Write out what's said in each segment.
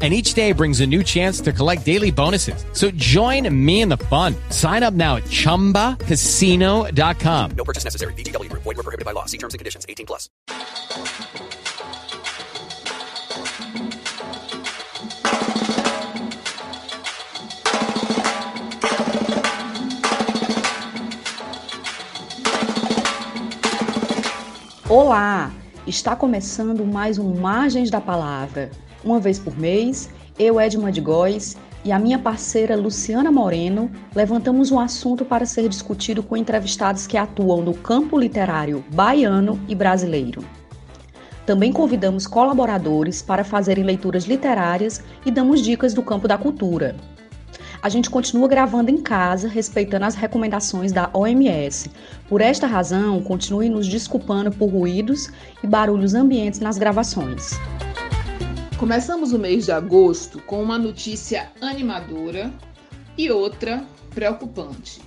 and each day brings a new chance to collect daily bonuses. So join me in the fun. Sign up now at ChumbaCasino.com. No purchase necessary. VGW. Void were prohibited by law. See terms and conditions. 18 plus. Olá! Está começando mais um Margens da Palavra. Uma vez por mês, eu, Edma de Góes, e a minha parceira Luciana Moreno levantamos um assunto para ser discutido com entrevistados que atuam no campo literário baiano e brasileiro. Também convidamos colaboradores para fazerem leituras literárias e damos dicas do campo da cultura. A gente continua gravando em casa, respeitando as recomendações da OMS. Por esta razão, continue nos desculpando por ruídos e barulhos ambientes nas gravações. Começamos o mês de agosto com uma notícia animadora e outra preocupante.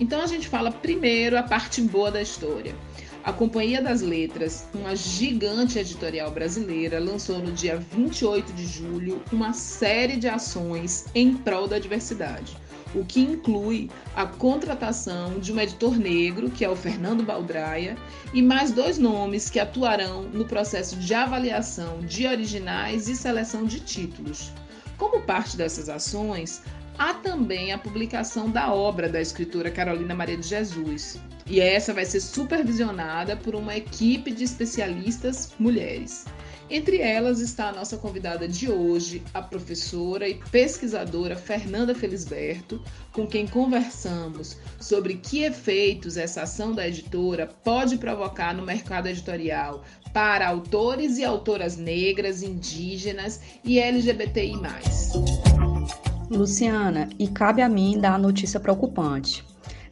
Então a gente fala primeiro a parte boa da história. A Companhia das Letras, uma gigante editorial brasileira, lançou no dia 28 de julho uma série de ações em prol da diversidade o que inclui a contratação de um editor negro, que é o Fernando Baldraia, e mais dois nomes que atuarão no processo de avaliação de originais e seleção de títulos. Como parte dessas ações, há também a publicação da obra da escritora Carolina Maria de Jesus. E essa vai ser supervisionada por uma equipe de especialistas mulheres. Entre elas está a nossa convidada de hoje, a professora e pesquisadora Fernanda Felisberto, com quem conversamos sobre que efeitos essa ação da editora pode provocar no mercado editorial para autores e autoras negras, indígenas e LGBTI. Luciana, e cabe a mim dar a notícia preocupante.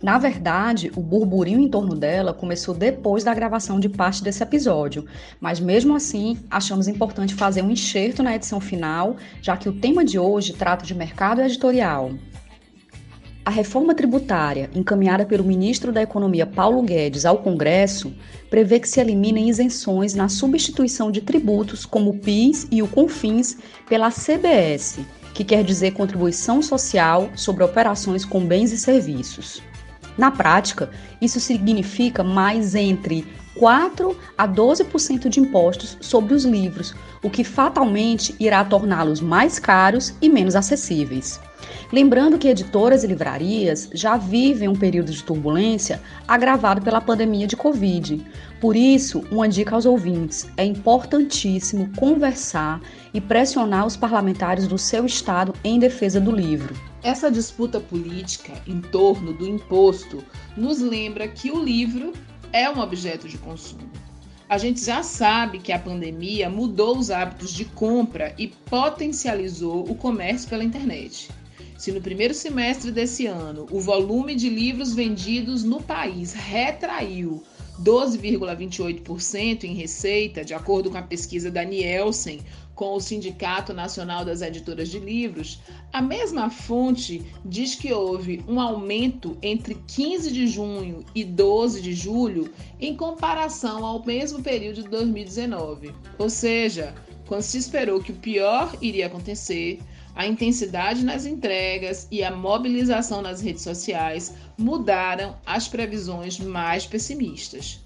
Na verdade, o burburinho em torno dela começou depois da gravação de parte desse episódio, mas mesmo assim, achamos importante fazer um enxerto na edição final, já que o tema de hoje trata de mercado editorial. A reforma tributária, encaminhada pelo ministro da Economia Paulo Guedes ao Congresso, prevê que se eliminem isenções na substituição de tributos como o PIS e o CONFINS pela CBS, que quer dizer contribuição social sobre operações com bens e serviços. Na prática, isso significa mais entre 4 a 12% de impostos sobre os livros, o que fatalmente irá torná-los mais caros e menos acessíveis. Lembrando que editoras e livrarias já vivem um período de turbulência agravado pela pandemia de Covid. Por isso, uma dica aos ouvintes: é importantíssimo conversar e pressionar os parlamentares do seu estado em defesa do livro. Essa disputa política em torno do imposto nos lembra que o livro é um objeto de consumo. A gente já sabe que a pandemia mudou os hábitos de compra e potencializou o comércio pela internet. Se no primeiro semestre desse ano o volume de livros vendidos no país retraiu 12,28% em receita, de acordo com a pesquisa da Nielsen, com o Sindicato Nacional das Editoras de Livros, a mesma fonte diz que houve um aumento entre 15 de junho e 12 de julho em comparação ao mesmo período de 2019. Ou seja, quando se esperou que o pior iria acontecer, a intensidade nas entregas e a mobilização nas redes sociais mudaram as previsões mais pessimistas.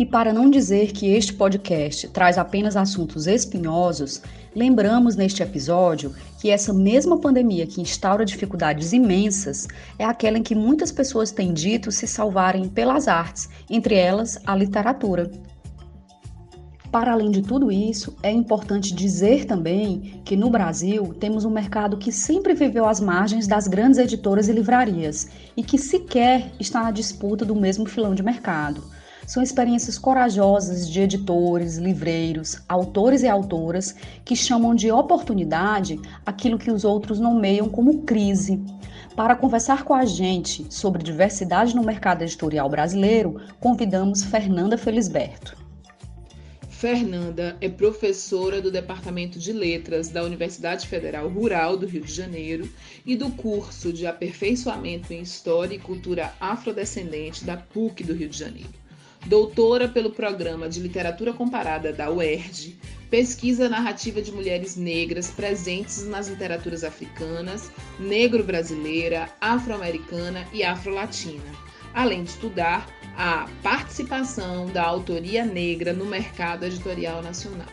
E para não dizer que este podcast traz apenas assuntos espinhosos, lembramos neste episódio que essa mesma pandemia que instaura dificuldades imensas é aquela em que muitas pessoas têm dito se salvarem pelas artes, entre elas a literatura. Para além de tudo isso, é importante dizer também que no Brasil temos um mercado que sempre viveu às margens das grandes editoras e livrarias e que sequer está na disputa do mesmo filão de mercado. São experiências corajosas de editores, livreiros, autores e autoras que chamam de oportunidade aquilo que os outros nomeiam como crise. Para conversar com a gente sobre diversidade no mercado editorial brasileiro, convidamos Fernanda Felisberto. Fernanda é professora do Departamento de Letras da Universidade Federal Rural do Rio de Janeiro e do curso de Aperfeiçoamento em História e Cultura Afrodescendente da PUC do Rio de Janeiro. Doutora pelo Programa de Literatura Comparada da UERJ, pesquisa narrativa de mulheres negras presentes nas literaturas africanas, negro-brasileira, afro-americana e afro-latina, além de estudar a participação da autoria negra no mercado editorial nacional.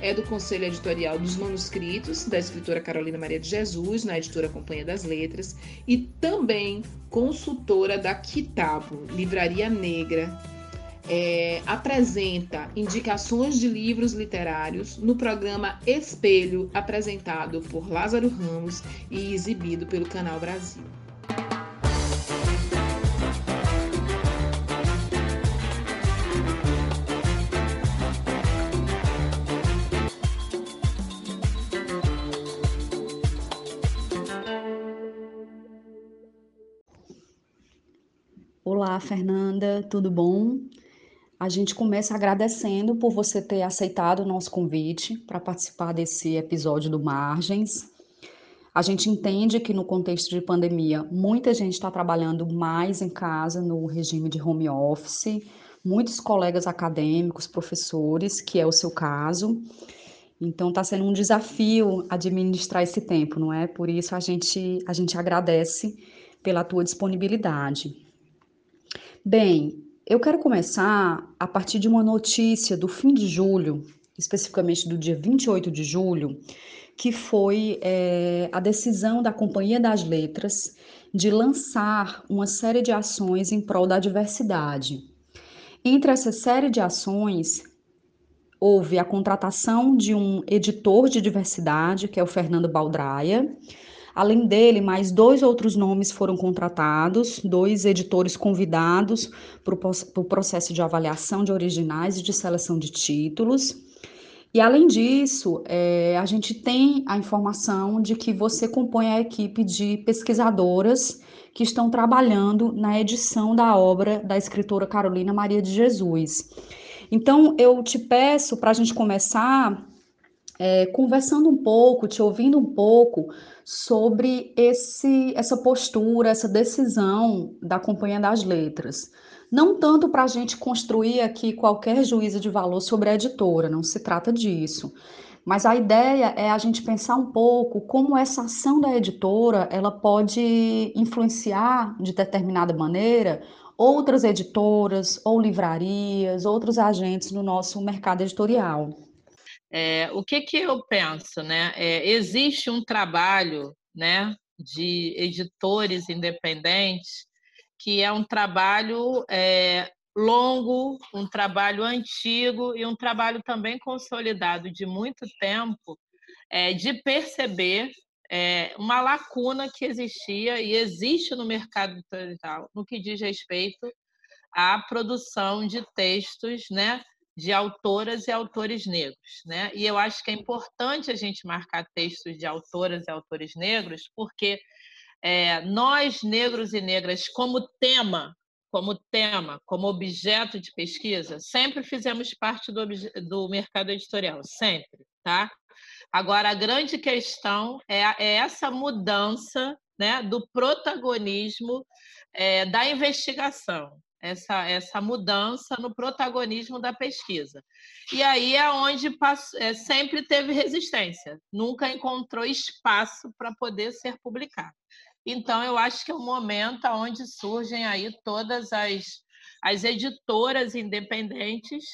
É do Conselho Editorial dos Manuscritos, da escritora Carolina Maria de Jesus, na editora Companhia das Letras, e também consultora da Kitabo, Livraria Negra. É, apresenta indicações de livros literários no programa Espelho, apresentado por Lázaro Ramos e exibido pelo Canal Brasil. Olá, Fernanda, tudo bom? A gente começa agradecendo por você ter aceitado o nosso convite para participar desse episódio do Margens. A gente entende que no contexto de pandemia, muita gente está trabalhando mais em casa no regime de home office, muitos colegas acadêmicos, professores, que é o seu caso. Então está sendo um desafio administrar esse tempo, não é? Por isso a gente a gente agradece pela tua disponibilidade. Bem, eu quero começar a partir de uma notícia do fim de julho, especificamente do dia 28 de julho, que foi é, a decisão da Companhia das Letras de lançar uma série de ações em prol da diversidade. Entre essa série de ações, houve a contratação de um editor de diversidade, que é o Fernando Baldraia, Além dele, mais dois outros nomes foram contratados, dois editores convidados para o processo de avaliação de originais e de seleção de títulos. E além disso, é, a gente tem a informação de que você compõe a equipe de pesquisadoras que estão trabalhando na edição da obra da escritora Carolina Maria de Jesus. Então, eu te peço para a gente começar é, conversando um pouco, te ouvindo um pouco sobre esse, essa postura, essa decisão da Companhia das Letras. Não tanto para a gente construir aqui qualquer juízo de valor sobre a editora, não se trata disso. Mas a ideia é a gente pensar um pouco como essa ação da editora ela pode influenciar de determinada maneira outras editoras ou livrarias, outros agentes no nosso mercado editorial. É, o que, que eu penso? Né? É, existe um trabalho né, de editores independentes que é um trabalho é, longo, um trabalho antigo e um trabalho também consolidado de muito tempo é, de perceber é, uma lacuna que existia e existe no mercado editorial no que diz respeito à produção de textos né, de autoras e autores negros, né? E eu acho que é importante a gente marcar textos de autoras e autores negros, porque é, nós negros e negras, como tema, como tema, como objeto de pesquisa, sempre fizemos parte do, do mercado editorial, sempre, tá? Agora a grande questão é, é essa mudança, né, do protagonismo é, da investigação essa, essa mudança no protagonismo da pesquisa. E aí é onde é, sempre teve resistência, nunca encontrou espaço para poder ser publicado. Então, eu acho que é um momento onde surgem aí todas as, as editoras independentes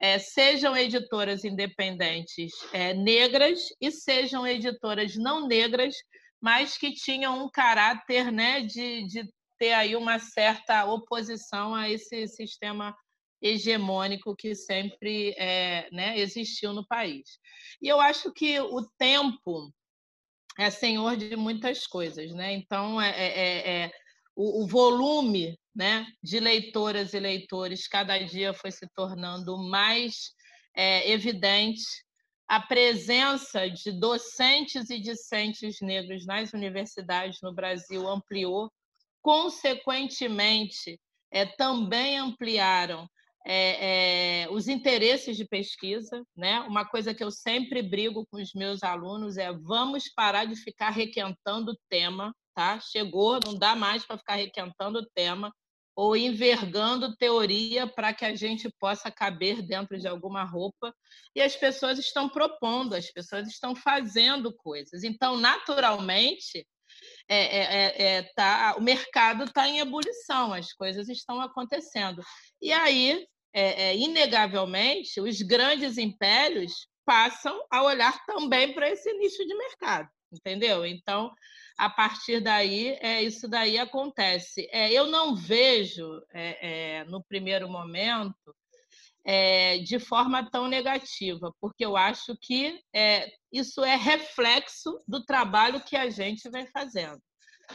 é, sejam editoras independentes é, negras e sejam editoras não negras, mas que tinham um caráter né, de, de ter aí uma certa oposição a esse sistema hegemônico que sempre é, né, existiu no país. E eu acho que o tempo é senhor de muitas coisas, né? Então, é, é, é o, o, volume né, de leitoras e leitores cada dia foi se tornando mais é, evidente. A presença de docentes e discentes negros nas universidades no Brasil ampliou, consequentemente, é, também ampliaram é, é, os interesses de pesquisa, né? Uma coisa que eu sempre brigo com os meus alunos é vamos parar de ficar requentando o tema, tá? Chegou, não dá mais para ficar requentando o tema ou envergando teoria para que a gente possa caber dentro de alguma roupa. E as pessoas estão propondo, as pessoas estão fazendo coisas. Então, naturalmente, é, é, é, tá, o mercado está em ebulição, as coisas estão acontecendo. E aí, inegavelmente, os grandes impérios passam a olhar também para esse nicho de mercado, entendeu? Então, a partir daí, é, isso daí acontece. É, eu não vejo, é, é, no primeiro momento, é, de forma tão negativa, porque eu acho que é, isso é reflexo do trabalho que a gente vem fazendo.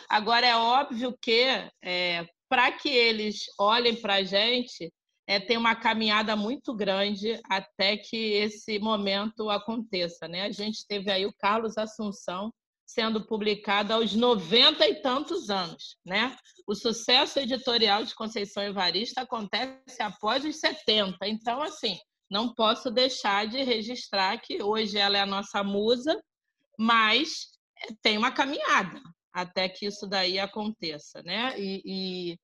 Agora, é óbvio que, é, para que eles olhem para a gente, é, tem uma caminhada muito grande até que esse momento aconteça. Né? A gente teve aí o Carlos Assunção, sendo publicado aos 90 e tantos anos. Né? O sucesso editorial de Conceição Evarista acontece após os 70. Então, assim, não posso deixar de registrar que hoje ela é a nossa musa, mas tem uma caminhada até que isso daí aconteça, né? E, e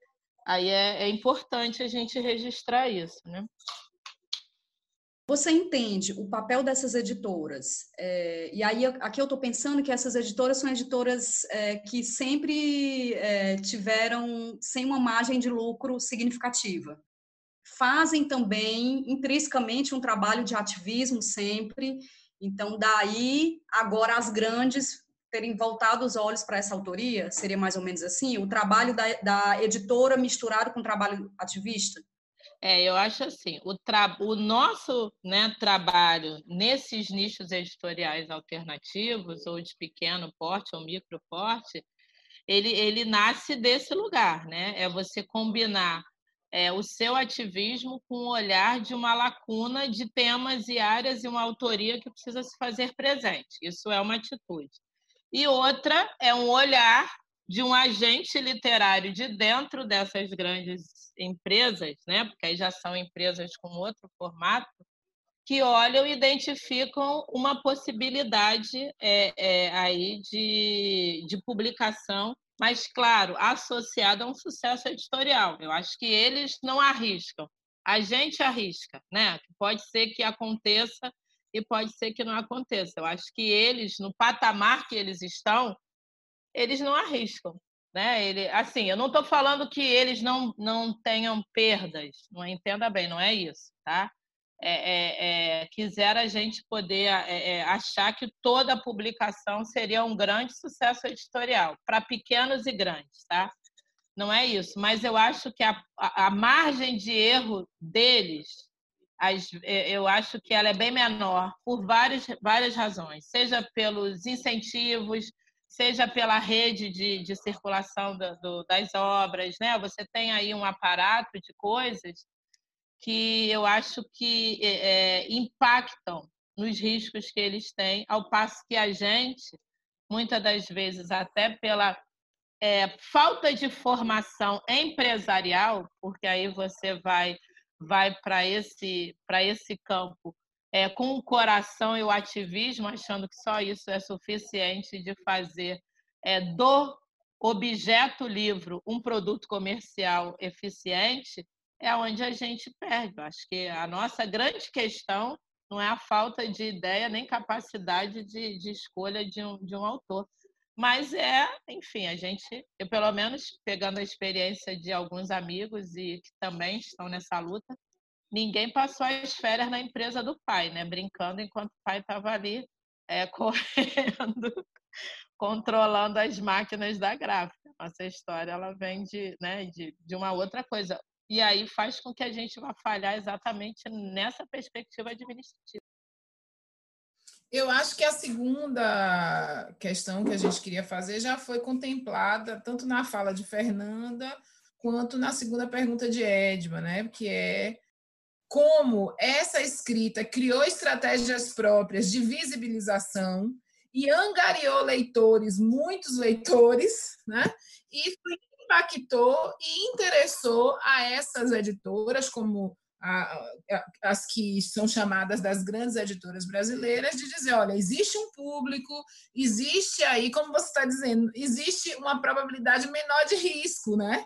aí é, é, importante a gente registrar isso, né? Você entende o papel dessas editoras? É, e aí, aqui eu estou pensando que essas editoras são editoras é, que sempre é, tiveram sem uma margem de lucro significativa. Fazem também, intrinsecamente, um trabalho de ativismo sempre. Então, daí, agora, as grandes terem voltado os olhos para essa autoria? Seria mais ou menos assim? O trabalho da, da editora misturado com o trabalho ativista? É, eu acho assim, o, tra... o nosso né, trabalho nesses nichos editoriais alternativos, ou de pequeno porte ou micro porte, ele, ele nasce desse lugar, né? É você combinar é, o seu ativismo com o olhar de uma lacuna de temas e áreas e uma autoria que precisa se fazer presente. Isso é uma atitude. E outra é um olhar de um agente literário de dentro dessas grandes empresas, né? porque aí já são empresas com outro formato, que olham e identificam uma possibilidade é, é, aí de, de publicação, mas, claro, associada a um sucesso editorial. Eu acho que eles não arriscam, a gente arrisca, né? Pode ser que aconteça e pode ser que não aconteça. Eu acho que eles, no patamar que eles estão, eles não arriscam. Né? Ele, assim, eu não estou falando que eles não, não tenham perdas, não entenda bem, não é isso, tá? É, é, é, quisera a gente poder é, é, achar que toda publicação seria um grande sucesso editorial, para pequenos e grandes, tá? Não é isso, mas eu acho que a, a, a margem de erro deles, as, é, eu acho que ela é bem menor por várias, várias razões, seja pelos incentivos, seja pela rede de, de circulação do, do, das obras, né? Você tem aí um aparato de coisas que eu acho que é, é, impactam nos riscos que eles têm, ao passo que a gente, muitas das vezes, até pela é, falta de formação empresarial, porque aí você vai vai para esse para esse campo é, com o coração e o ativismo, achando que só isso é suficiente de fazer é, do objeto livro um produto comercial eficiente, é onde a gente perde. Eu acho que a nossa grande questão não é a falta de ideia nem capacidade de, de escolha de um, de um autor, Mas é, enfim, a gente, eu pelo menos pegando a experiência de alguns amigos e que também estão nessa luta, ninguém passou as férias na empresa do pai, né? Brincando enquanto o pai estava ali é, correndo, controlando as máquinas da gráfica. Nossa história ela vem de, né, de, de uma outra coisa. E aí faz com que a gente vá falhar exatamente nessa perspectiva administrativa. Eu acho que a segunda questão que a gente queria fazer já foi contemplada tanto na fala de Fernanda quanto na segunda pergunta de Edma, né? Que é como essa escrita criou estratégias próprias de visibilização e angariou leitores, muitos leitores, né? E impactou e interessou a essas editoras como as que são chamadas das grandes editoras brasileiras, de dizer: olha, existe um público, existe aí, como você está dizendo, existe uma probabilidade menor de risco, né?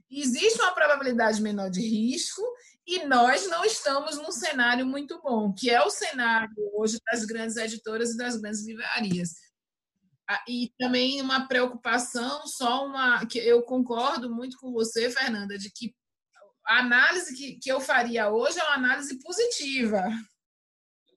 Existe uma probabilidade menor de risco e nós não estamos num cenário muito bom, que é o cenário hoje das grandes editoras e das grandes livrarias. Ah, e também uma preocupação, só uma que eu concordo muito com você, Fernanda, de que a análise que, que eu faria hoje é uma análise positiva.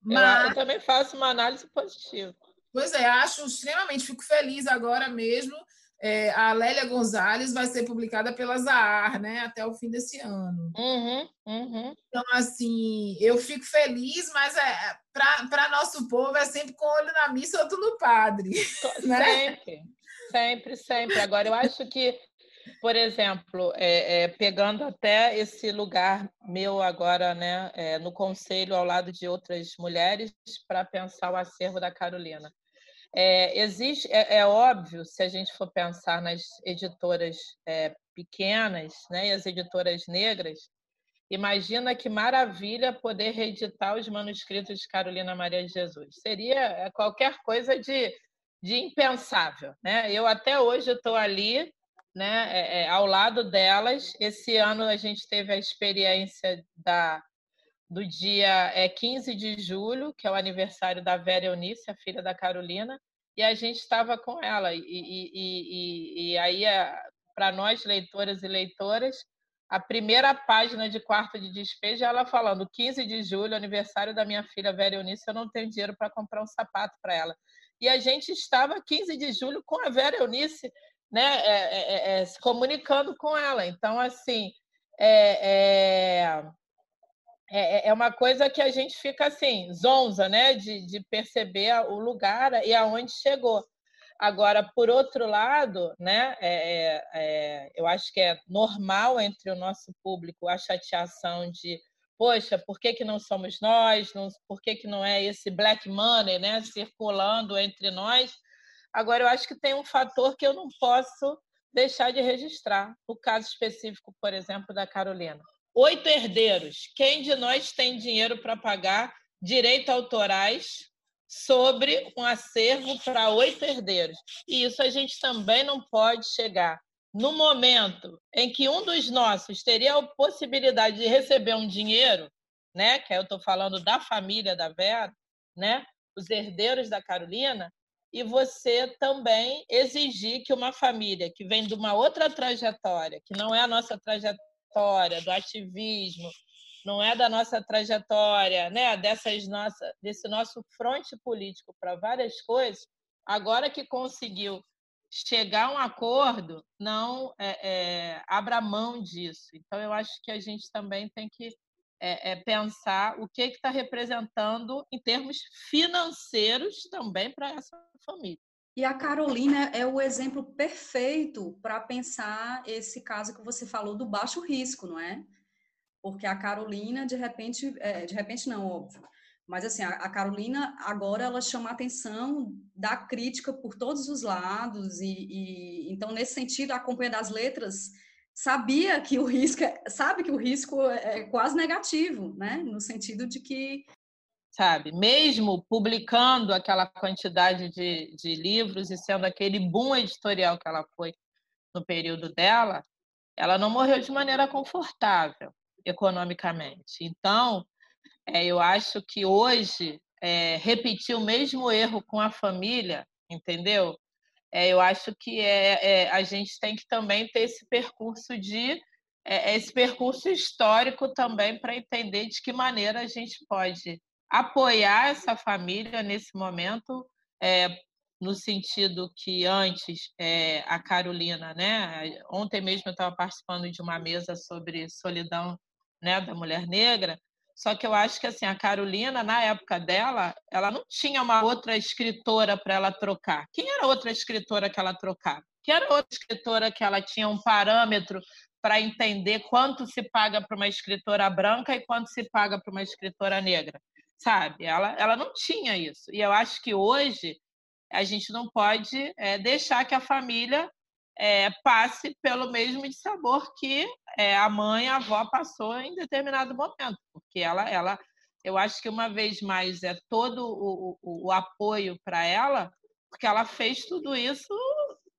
Mas... Eu, eu também faço uma análise positiva. Pois é, acho extremamente, fico feliz agora mesmo é, a Lélia Gonzalez vai ser publicada pela Zahar, né, até o fim desse ano. Uhum, uhum. Então, assim, eu fico feliz, mas é, para nosso povo é sempre com olho na missa, outro no padre. Né? Sempre, sempre, sempre. Agora, eu acho que, por exemplo, é, é, pegando até esse lugar meu agora, né, é, no conselho ao lado de outras mulheres, para pensar o acervo da Carolina. É, existe, é, é, óbvio, se a gente for pensar nas editoras é, pequenas né, e as editoras negras, imagina que maravilha poder reeditar os manuscritos de Carolina Maria de Jesus. Seria é, qualquer coisa de, de impensável. Né? Eu até hoje estou ali, né, é, é, ao lado delas. Esse ano a gente teve a experiência da do dia é, 15 de julho, que é o aniversário da Vera Eunice, a filha da Carolina, e a gente estava com ela. E, e, e, e aí, para nós, leitoras e leitoras, a primeira página de quarto de despejo, ela falando: 15 de julho, aniversário da minha filha Vera Eunice, eu não tenho dinheiro para comprar um sapato para ela. E a gente estava 15 de julho com a Vera Eunice, né, é, é, é, se comunicando com ela. Então, assim, é, é é, é, uma coisa que a gente fica assim, zonza, né, de, de perceber o lugar e aonde chegou. Agora, por outro lado, né, é, é, é, eu acho que é normal entre o nosso público a chateação de, poxa, por que, que não somos nós? Não, por que, que não é esse black money né, circulando entre nós? Agora, eu acho que tem um fator que eu não posso deixar de registrar. O caso específico, por exemplo, da Carolina oito herdeiros. Quem de nós tem dinheiro para pagar direitos autorais sobre um acervo para oito herdeiros? E isso a gente também não pode chegar. No momento em que um dos nossos teria a possibilidade de receber um dinheiro, né, que eu estou falando da família da Vera, né, os herdeiros da Carolina, e você também exigir que uma família que vem de uma outra trajetória, que não é a nossa trajetória, trajetória, do ativismo, não é da nossa trajetória, né? Dessas nossa, desse nosso fronte político para várias coisas, agora que conseguiu chegar a um acordo, não é, é, abra mão disso. Então, eu acho que a gente também tem que é, é pensar o que está representando em termos financeiros também para essa família. E a Carolina é o exemplo perfeito para pensar esse caso que você falou do baixo risco, não é? Porque a Carolina, de repente, é, de repente não, óbvio, Mas assim, a, Carolina agora ela chama a atenção da crítica por todos os lados e, e então nesse sentido a Companhia das Letras sabia que o risco é, sabe que o risco é, é quase negativo, né? No sentido de que sabe, mesmo publicando aquela quantidade de, de livros e sendo aquele boom editorial que ela foi no período dela, ela não morreu de maneira confortável economicamente. Então, é, eu acho que hoje é, repetir o mesmo erro com a família, entendeu? É, eu acho que é, é, a gente tem que também ter esse percurso de é, esse percurso histórico também para entender de que maneira a gente pode apoiar essa família nesse momento, é, no sentido que antes é, a Carolina, né? Ontem mesmo eu estava participando de uma mesa sobre solidão, né, da mulher negra. Só que eu acho que assim a Carolina na época dela, ela não tinha uma outra escritora para ela trocar. Quem era outra escritora que ela trocava? Quem era outra escritora que ela tinha um parâmetro para entender quanto se paga para uma escritora branca e quanto se paga para uma escritora negra? Sabe? Ela, ela não tinha isso. E eu acho que hoje a gente não pode é, deixar que a família é, passe pelo mesmo sabor que é, a mãe, a avó passou em determinado momento, porque ela, ela, eu acho que uma vez mais é todo o, o, o apoio para ela, porque ela fez tudo isso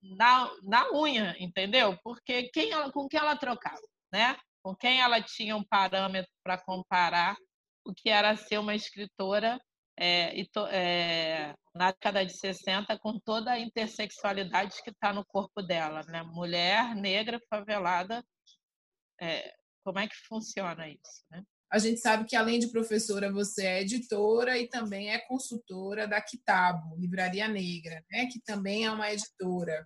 na, na unha, entendeu? Porque quem ela, com quem ela trocava, né? Com quem ela tinha um parâmetro para comparar o que era ser uma escritora é, e to, é, na década de 60 com toda a intersexualidade que está no corpo dela, né? Mulher, negra, favelada, é, como é que funciona isso, né? A gente sabe que além de professora, você é editora e também é consultora da Kitabo, Livraria Negra, né? Que também é uma editora.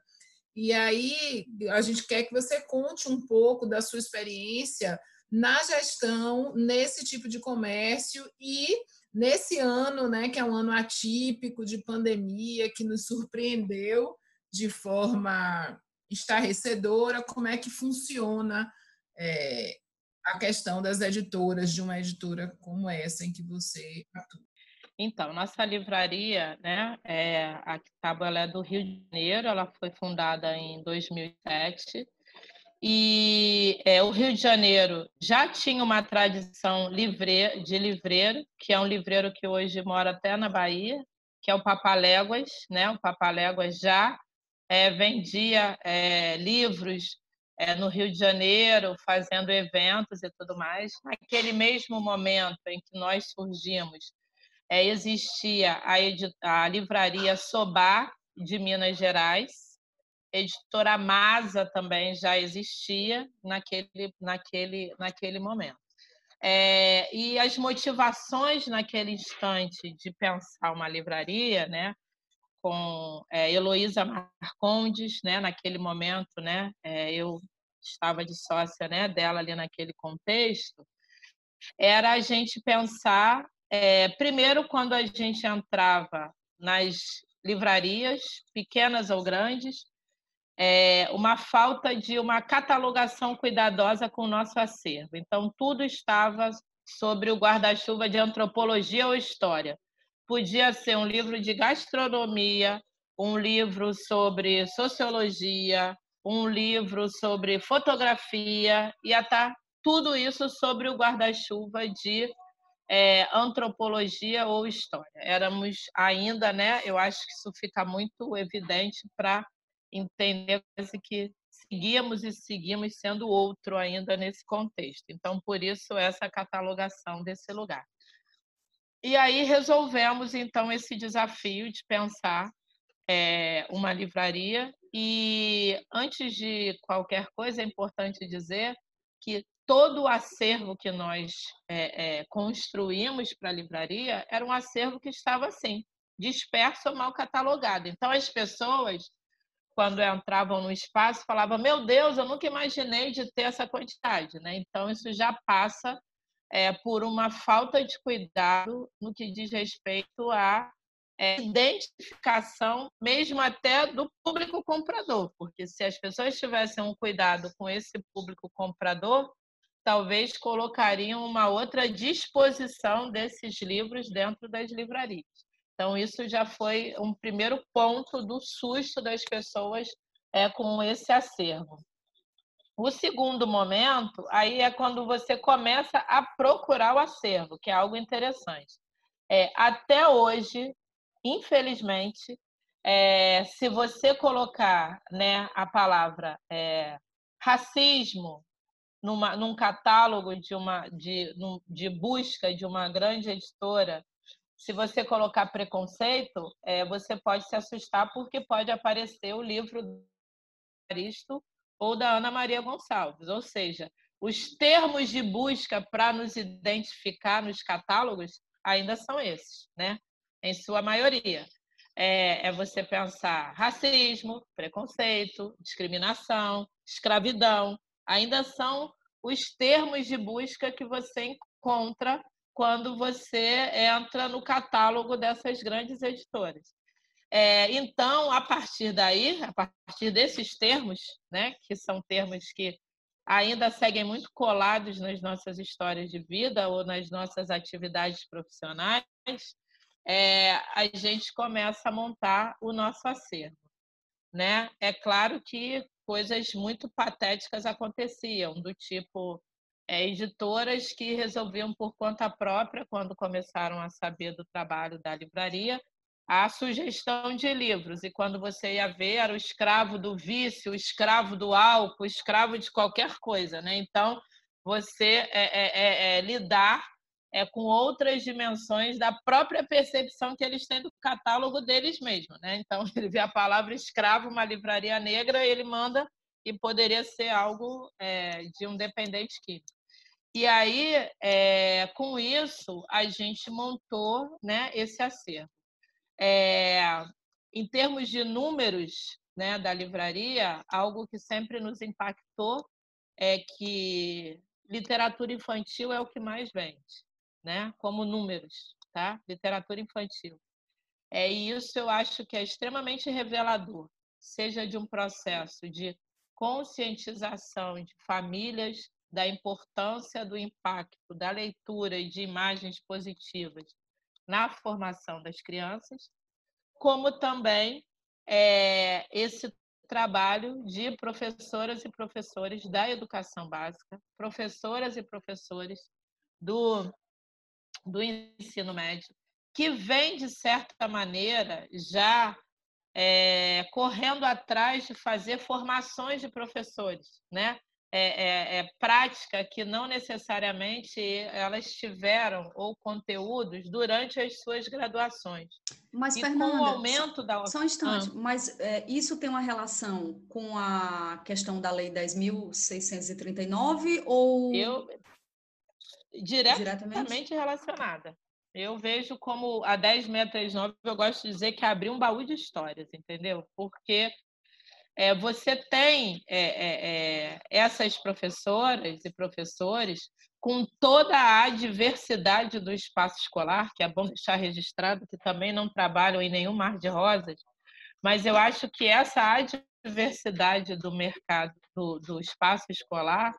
E aí a gente quer que você conte um pouco da sua experiência na gestão nesse tipo de comércio e Nesse ano, né, que é um ano atípico de pandemia, que nos surpreendeu de forma estarrecedora, como é que funciona é, a questão das editoras, de uma editora como essa em que você atua? Então, nossa livraria, né, é, a Kitabo, é do Rio de Janeiro, ela foi fundada em 2007 e é, o Rio de Janeiro já tinha uma tradição livre, de livreiro, que é um livreiro que hoje mora até na Bahia, que é o Papaléguas. Né? O Papaléguas já é, vendia é, livros é, no Rio de Janeiro, fazendo eventos e tudo mais. Naquele mesmo momento em que nós surgimos, é, existia a, a livraria Sobá, de Minas Gerais, editora Masa também já existia naquele, naquele, naquele momento. É, e as motivações naquele instante de pensar uma livraria, né, com é, Heloísa Marcondes, né, naquele momento, né, é, eu estava de sócia né, dela ali naquele contexto, era a gente pensar, é, primeiro, quando a gente entrava nas livrarias, pequenas ou grandes, é, uma falta de uma catalogação cuidadosa com o nosso acervo. Então, tudo estava sobre o guarda-chuva de antropologia ou história. Podia ser um livro de gastronomia, um livro sobre sociologia, um livro sobre fotografia, ia estar tudo isso sobre o guarda-chuva de é, antropologia ou história. Éramos ainda, né? Eu acho que isso fica muito evidente para entender que seguíamos e seguimos sendo outro ainda nesse contexto. Então, por isso, essa catalogação desse lugar. E aí resolvemos, então, esse desafio de pensar é, uma livraria. E, antes de qualquer coisa, é importante dizer que todo o acervo que nós é, é, construímos para a livraria era um acervo que estava assim, disperso ou mal catalogado. Então, as pessoas quando entravam no espaço, falava: Meu Deus, eu nunca imaginei de ter essa quantidade. Né? Então, isso já passa é, por uma falta de cuidado no que diz respeito à é, identificação, mesmo até do público comprador, porque se as pessoas tivessem um cuidado com esse público comprador, talvez colocariam uma outra disposição desses livros dentro das livrarias. Então, isso já foi um primeiro ponto do susto das pessoas é, com esse acervo. O segundo momento, aí é quando você começa a procurar o acervo, que é algo interessante. É, até hoje, infelizmente, é, se você colocar né, a palavra é, racismo numa, num catálogo de, uma, de, de busca de uma grande editora se você colocar preconceito, é, você pode se assustar porque pode aparecer o livro do Aristo ou da Ana Maria Gonçalves. Ou seja, os termos de busca para nos identificar nos catálogos ainda são esses, né? em sua maioria. É, é você pensar racismo, preconceito, discriminação, escravidão. Ainda são os termos de busca que você encontra quando você entra no catálogo dessas grandes editoras. É, então, a partir daí, a partir desses termos, né, que são termos que ainda seguem muito colados nas nossas histórias de vida ou nas nossas atividades profissionais, é, a gente começa a montar o nosso acervo. Né? É claro que coisas muito patéticas aconteciam, do tipo é, editoras que resolviam por conta própria, quando começaram a saber do trabalho da livraria, a sugestão de livros. E quando você ia ver, era o escravo do vício, o escravo do álcool, o escravo de qualquer coisa. Né? Então, você é, é, é, é lidar é, com outras dimensões da própria percepção que eles têm do catálogo deles mesmos. Né? Então, ele vê a palavra escravo, uma livraria negra, ele manda e poderia ser algo de um dependente químico. E aí, é, com isso, a gente montou né, esse acervo. É, em termos de números né, da livraria, algo que sempre nos impactou é que literatura infantil é o que mais vende, né? como números, tá? literatura infantil. É, isso eu acho que é extremamente revelador, seja de um processo de conscientização de famílias da importância do impacto da leitura e de imagens positivas na formação das crianças, como também é, esse trabalho de professoras e professores da educação básica, professoras e professores do, do ensino médio, que vem, de certa maneira, já é, correndo atrás de fazer formações de professores, né? É, é, é, prática que não necessariamente elas tiveram ou conteúdos durante as suas graduações. Mas, e Fernanda, com o aumento da... só um instante, ah. mas é, isso tem uma relação com a questão da Lei 10.639 ou... Eu, diretamente, diretamente relacionada. Eu vejo como a 10.639, eu gosto de dizer que abriu um baú de histórias, entendeu? Porque é, você tem é, é, é, essas professoras e professores com toda a diversidade do espaço escolar, que é bom deixar registrado que também não trabalham em nenhum mar de rosas, mas eu acho que essa diversidade do mercado, do, do espaço escolar,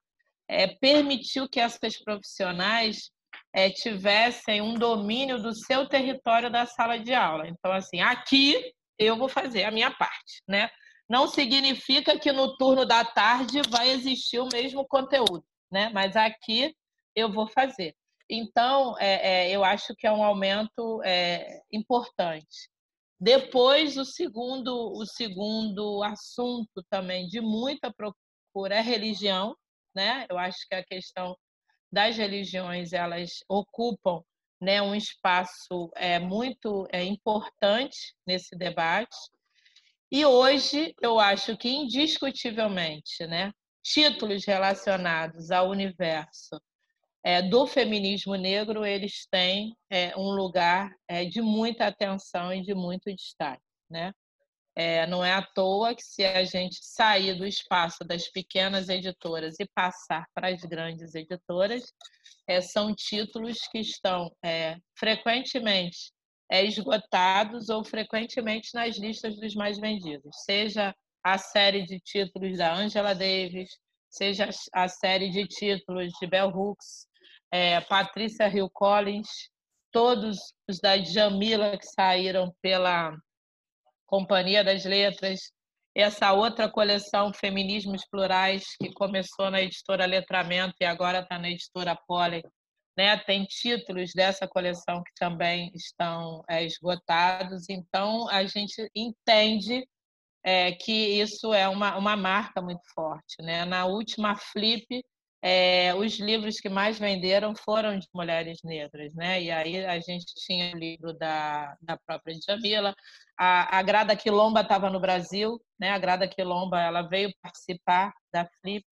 é, permitiu que essas profissionais é, tivessem um domínio do seu território da sala de aula. Então, assim, aqui eu vou fazer a minha parte, né? Não significa que no turno da tarde vai existir o mesmo conteúdo, né? Mas aqui eu vou fazer. Então, é, é, eu acho que é um aumento é, importante. Depois, o segundo, o segundo assunto também de muita procura é religião, né? Eu acho que a questão das religiões elas ocupam né, um espaço é, muito é, importante nesse debate. E hoje, eu acho que indiscutivelmente, né, títulos relacionados ao universo é, do feminismo negro, eles têm é, um lugar é, de muita atenção e de muito destaque. Né? É, não é à toa que, se a gente sair do espaço das pequenas editoras e passar para as grandes editoras, é, são títulos que estão é, frequentemente é, esgotados ou frequentemente nas listas dos mais vendidos, seja a série de títulos da Angela Davis, seja a série de títulos de Bell Hooks, é, Patrícia Hill Collins, todos os da Jamila que saíram pela Companhia das Letras, essa outra coleção Feminismos Plurais, que começou na editora Letramento e agora está na editora Pollen, né? tem títulos dessa coleção que também estão é, esgotados, então a gente entende é, que isso é uma, uma marca muito forte. Né? Na última Flip, é, os livros que mais venderam foram de mulheres negras, né? E aí a gente tinha o livro da, da própria Djamila, a, a Grada Quilomba estava no Brasil, né? A Grada Quilomba ela veio participar da Flip,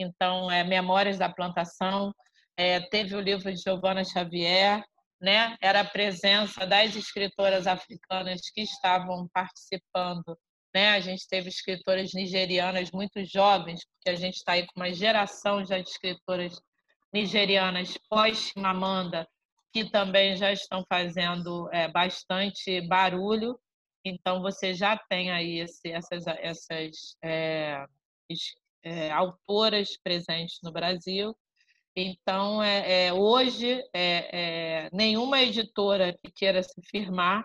então é Memórias da Plantação, é, teve o livro de Giovanna Xavier, né? Era a presença das escritoras africanas que estavam participando né? A gente teve escritoras nigerianas muito jovens, porque a gente está aí com uma geração já de escritoras nigerianas pós-Mamanda, que também já estão fazendo é, bastante barulho. Então, você já tem aí esse, essas, essas é, é, autoras presentes no Brasil. Então, é, é hoje, é, é, nenhuma editora que queira se firmar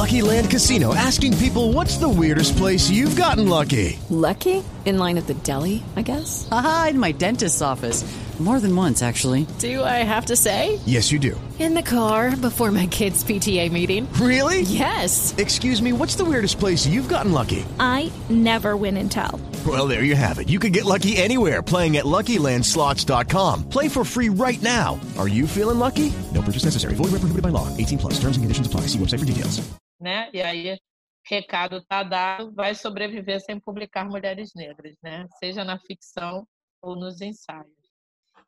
Lucky Land Casino asking people what's the weirdest place you've gotten lucky? Lucky? In line at the deli, I guess? Aha, in my dentist's office. More than once, actually. Do I have to say? Yes, you do. In the car before my kids' PTA meeting. Really? Yes. Excuse me, what's the weirdest place you've gotten lucky? I never win and tell. Well, there you have it. You can get lucky anywhere playing at LuckyLandSlots.com. Play for free right now. Are you feeling lucky? No purchase necessary. Void where prohibited by law. 18 plus. Terms and conditions apply. See website for details. Né? E aí, recado tá dado, vai sobreviver sem publicar mulheres negras, né? Seja na ficção ou nos ensaios.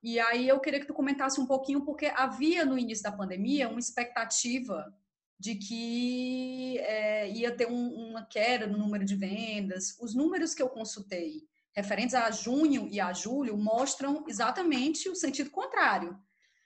E aí eu queria que tu comentasse um pouquinho, porque havia no início da pandemia uma expectativa de que é, ia ter um, uma queda no número de vendas. Os números que eu consultei, referentes a junho e a julho, mostram exatamente o sentido contrário.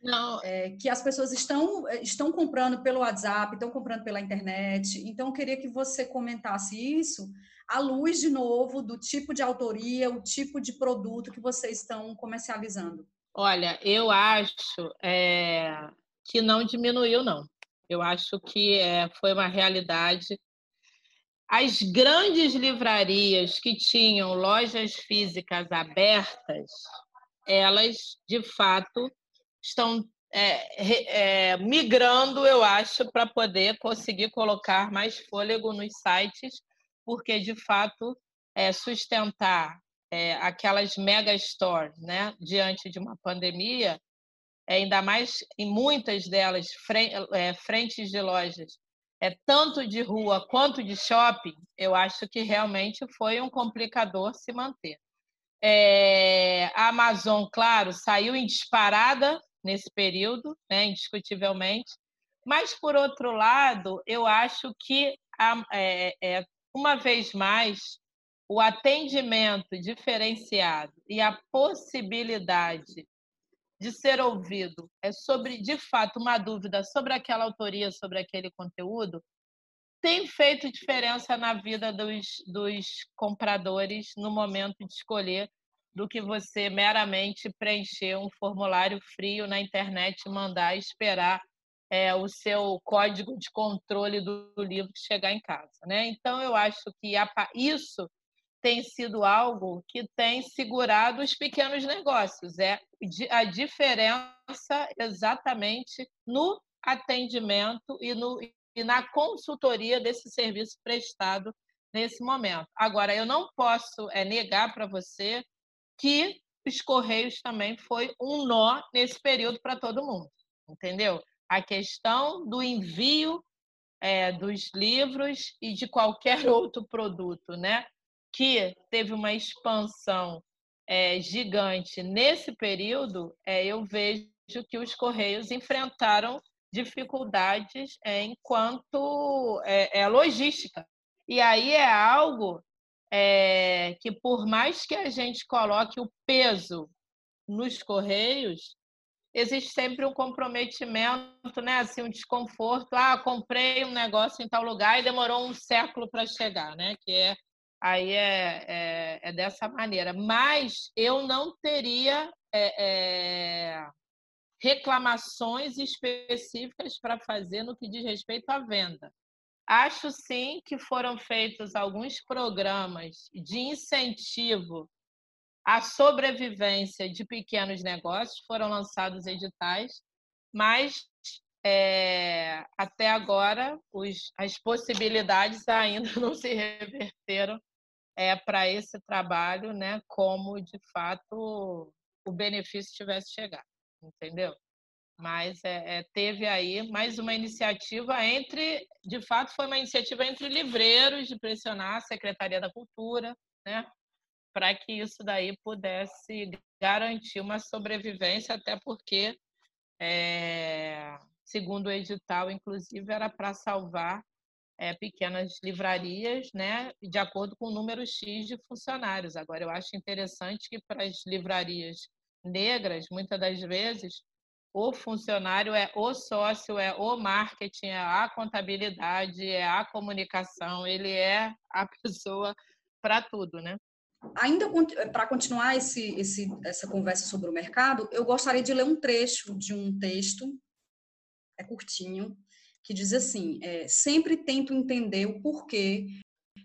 Não. É, que as pessoas estão, estão comprando pelo WhatsApp, estão comprando pela internet. Então, eu queria que você comentasse isso à luz, de novo, do tipo de autoria, o tipo de produto que vocês estão comercializando. Olha, eu acho é, que não diminuiu, não. Eu acho que é, foi uma realidade. As grandes livrarias que tinham lojas físicas abertas, elas, de fato, estão é, é, migrando, eu acho, para poder conseguir colocar mais fôlego nos sites, porque, de fato, é, sustentar é, aquelas mega stores né, diante de uma pandemia é, ainda mais em muitas delas, é, frentes de lojas, é tanto de rua quanto de shopping, eu acho que realmente foi um complicador se manter. É, a Amazon, claro, saiu em disparada nesse período, né, indiscutivelmente, mas, por outro lado, eu acho que, é, é, uma vez mais, o atendimento diferenciado e a possibilidade de ser ouvido é sobre, de fato, uma dúvida sobre aquela autoria, sobre aquele conteúdo, tem feito diferença na vida dos, dos compradores no momento de escolher do que você meramente preencher um formulário frio na internet e mandar esperar é, o seu código de controle do, livro chegar em casa. Né? Então, eu acho que isso tem sido algo que tem segurado os pequenos negócios. É a diferença exatamente no atendimento e, no, e na consultoria desse serviço prestado nesse momento. Agora, eu não posso é, negar para você que os Correios também foi um nó nesse período para todo mundo, entendeu? A questão do envio é, dos livros e de qualquer outro produto, né? Que teve uma expansão é, gigante nesse período, é, eu vejo que os Correios enfrentaram dificuldades é, enquanto é, é, logística. E aí é algo é, que, por mais que a gente coloque o peso nos Correios, existe sempre um comprometimento, né? assim, um desconforto. Ah, comprei um negócio em tal lugar e demorou um século para chegar, né? que é aí é, é, é dessa maneira. Mas eu não teria é, é reclamações específicas para fazer no que diz respeito à venda. Acho sim que foram feitos alguns programas de incentivo à sobrevivência de pequenos negócios, foram lançados editais, mas é, até agora os, as possibilidades ainda não se reverteram é, para esse trabalho, né, como de fato o benefício tivesse chegado, entendeu? Mas é, é, teve aí mais uma iniciativa entre, de fato, foi uma iniciativa entre livreiros de pressionar a Secretaria da Cultura, né, para que isso daí pudesse garantir uma sobrevivência, até porque, é, segundo o edital, inclusive, era para salvar é, pequenas livrarias, né, de acordo com o número X de funcionários. Agora, eu acho interessante que para as livrarias negras, muitas das vezes, o funcionário é o sócio, é o marketing, é a contabilidade, é a comunicação, ele é a pessoa para tudo, né? Ainda para continuar esse, esse, essa conversa sobre o mercado, eu gostaria de ler um trecho de um texto, é curtinho, que diz assim: é, sempre tento entender o porquê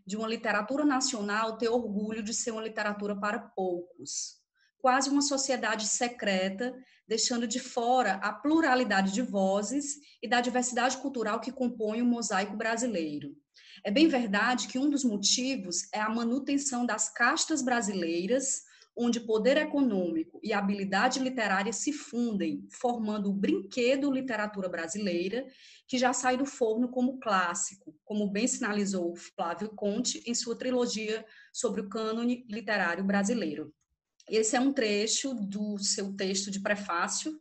de uma literatura nacional ter orgulho de ser uma literatura para poucos quase uma sociedade secreta, deixando de fora a pluralidade de vozes e da diversidade cultural que compõe o mosaico brasileiro. É bem verdade que um dos motivos é a manutenção das castas brasileiras, onde poder econômico e habilidade literária se fundem, formando o brinquedo literatura brasileira, que já sai do forno como clássico, como bem sinalizou Flávio Conte em sua trilogia sobre o cânone literário brasileiro. Esse é um trecho do seu texto de prefácio,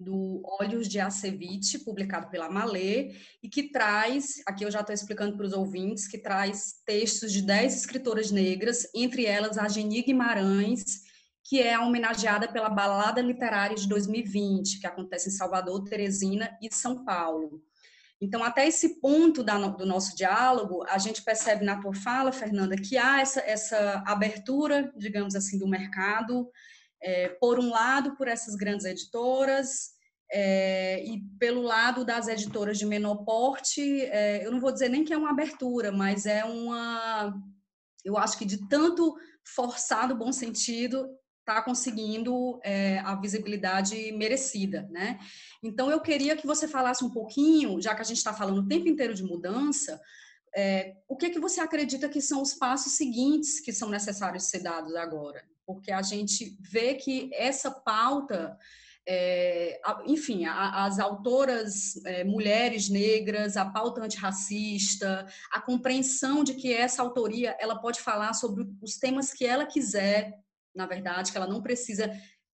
do Olhos de Acevite, publicado pela Malê, e que traz, aqui eu já estou explicando para os ouvintes, que traz textos de dez escritoras negras, entre elas a Geni Guimarães, que é homenageada pela Balada Literária de 2020, que acontece em Salvador, Teresina e São Paulo. Então, até esse ponto da, do nosso diálogo, a gente percebe na tua fala, Fernanda, que há essa, essa abertura, digamos assim, do mercado, é, por um lado, por essas grandes editoras, é, e pelo lado das editoras de menor porte, é, eu não vou dizer nem que é uma abertura, mas é uma. Eu acho que de tanto forçar no bom sentido, está conseguindo é, a visibilidade merecida, né? Então, eu queria que você falasse um pouquinho, já que a gente está falando o tempo inteiro de mudança, é, o que, que você acredita que são os passos seguintes que são necessários ser dados agora? Porque a gente vê que essa pauta, é, enfim, a, as autoras é, mulheres negras, a pauta antirracista, a compreensão de que essa autoria ela pode falar sobre os temas que ela quiser, na verdade, que ela não precisa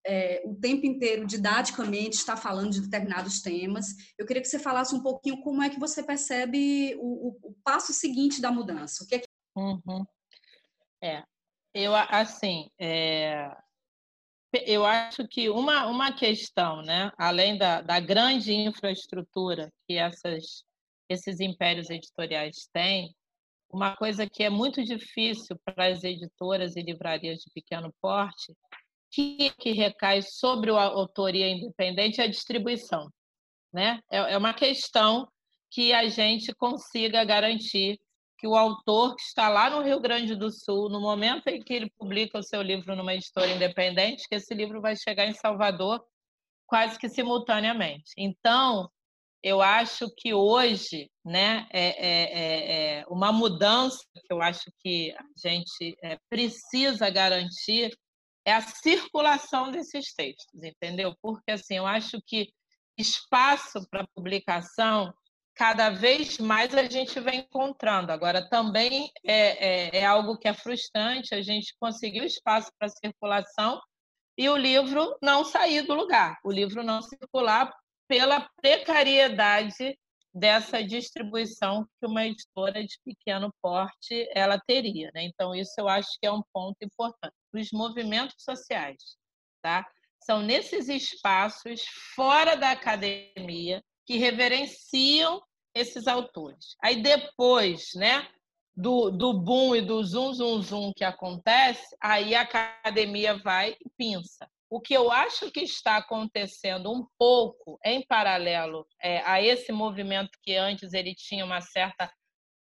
é, o tempo inteiro, didaticamente, estar falando de determinados temas. Eu queria que você falasse um pouquinho como é que você percebe o, o, o passo seguinte da mudança. O que é, que... Uhum. é eu assim, é, eu acho que uma, uma questão, né, além da, da grande infraestrutura que essas, esses impérios editoriais têm, uma coisa que é muito difícil para as editoras e livrarias de pequeno porte, que, que recai sobre a autoria independente é a distribuição. Né? É, é uma questão que a gente consiga garantir que o autor que está lá no Rio Grande do Sul, no momento em que ele publica o seu livro numa editora independente, que esse livro vai chegar em Salvador quase que simultaneamente. Então, eu acho que hoje, né, é, é, é, uma mudança que eu acho que a gente é, precisa garantir é a circulação desses textos, entendeu? Porque assim, eu acho que espaço para publicação cada vez mais a gente vem encontrando. Agora, também é, é, é algo que é frustrante a gente conseguir o espaço para circulação e o livro não sair do lugar, o livro não circular pela precariedade dessa distribuição que uma editora de pequeno porte ela teria, né? Então isso eu acho que é um ponto importante. Os movimentos sociais, tá? São nesses espaços fora da academia que reverenciam esses autores. Aí depois, né, do, do boom e do zoom, zoom, zoom que acontece, aí a academia vai e pinça. O que eu acho que está acontecendo um pouco em paralelo é, a esse movimento que antes ele tinha uma certa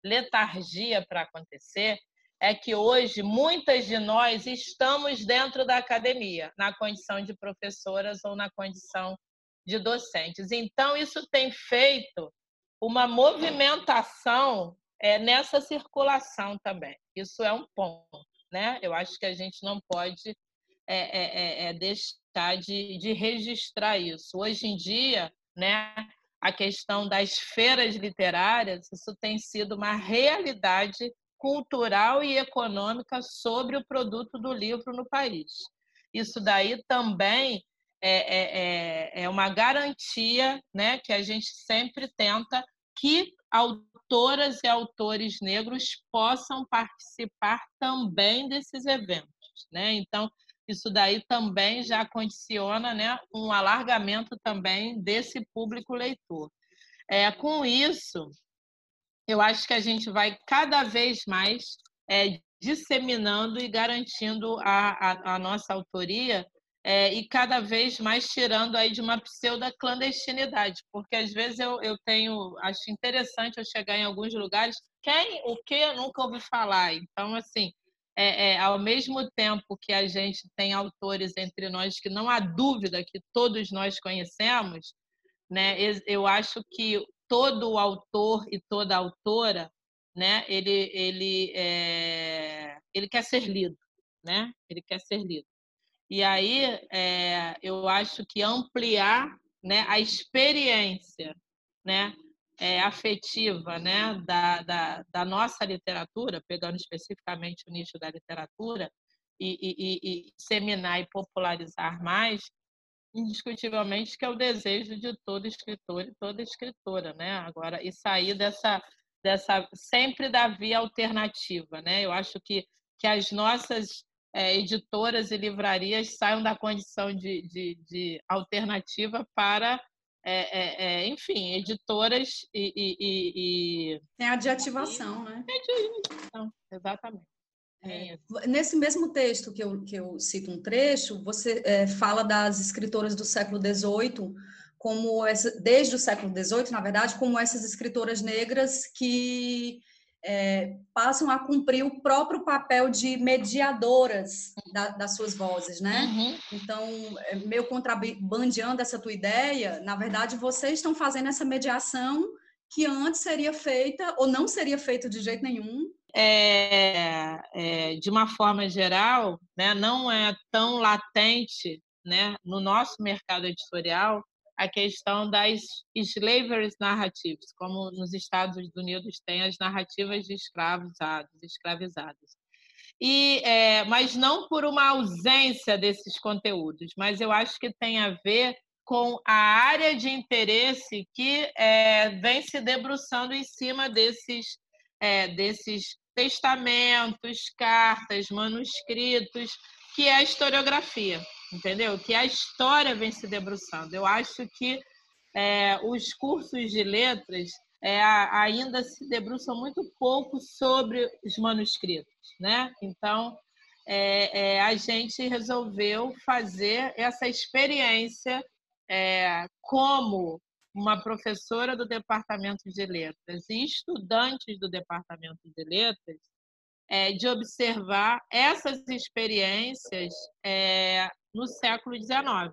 letargia para acontecer, é que hoje muitas de nós estamos dentro da academia, na condição de professoras ou na condição de docentes. Então, isso tem feito uma movimentação é, nessa circulação também. Isso é um ponto. Né? Eu acho que a gente não pode é, é, é, é deixar de, de registrar isso. Hoje em dia, né, a questão das feiras literárias, isso tem sido uma realidade cultural e econômica sobre o produto do livro no país. Isso daí também é, é, é, é uma garantia né, que a gente sempre tenta que autoras e autores negros possam participar também desses eventos. Né? Então, isso daí também já condiciona né, um alargamento também desse público leitor. É, com isso, eu acho que a gente vai cada vez mais é, disseminando e garantindo a, a, a nossa autoria é, e cada vez mais tirando aí de uma pseudo clandestinidade, porque às vezes eu, eu tenho, acho interessante eu chegar em alguns lugares, quem, o que eu nunca ouvi falar. Então, assim, é, é, ao mesmo tempo que a gente tem autores entre nós que não há dúvida que todos nós conhecemos, né, eu acho que todo autor e toda autora, né, ele, ele, é, ele quer ser lido, né? Ele quer ser lido. E aí é, eu acho que ampliar né, a experiência né, é, afetiva né, da, da, da, nossa literatura, pegando especificamente o nicho da literatura, e, e, e, seminar e popularizar mais, indiscutivelmente que é o desejo de todo escritor e toda escritora, né? Agora, e sair dessa, dessa sempre da via alternativa, né? Eu acho que, que as nossas é, editoras e livrarias saiam da condição de, de, de alternativa para, é, é, é enfim, editoras e, e, e, Tem a de ativação, né? É de ativação, exatamente. É, nesse mesmo texto que eu, que eu cito um trecho, você é, fala das escritoras do século XVIII, como essa, desde o século XVIII, na verdade, como essas escritoras negras que é, passam a cumprir o próprio papel de mediadoras da, das suas vozes, né? Uhum. Então, é, meio contrabandeando essa tua ideia, na verdade, vocês estão fazendo essa mediação que antes seria feita ou não seria feita de jeito nenhum é, é, de uma forma geral, né, não é tão latente né, no nosso mercado editorial a questão das slavery narratives, como nos Estados Unidos tem as narrativas de escravizados, escravizados. E, é, mas não por uma ausência desses conteúdos, mas eu acho que tem a ver com a área de interesse que é, vem se debruçando em cima desses, é, desses testamentos, cartas, manuscritos, que é a historiografia, entendeu? Que a história vem se debruçando. Eu acho que é, os cursos de letras é, ainda se debruçam muito pouco sobre os manuscritos, né? Então, é, é a gente resolveu fazer essa experiência é, como uma professora do Departamento de Letras e estudantes do Departamento de Letras é, de observar essas experiências é, no século XIX.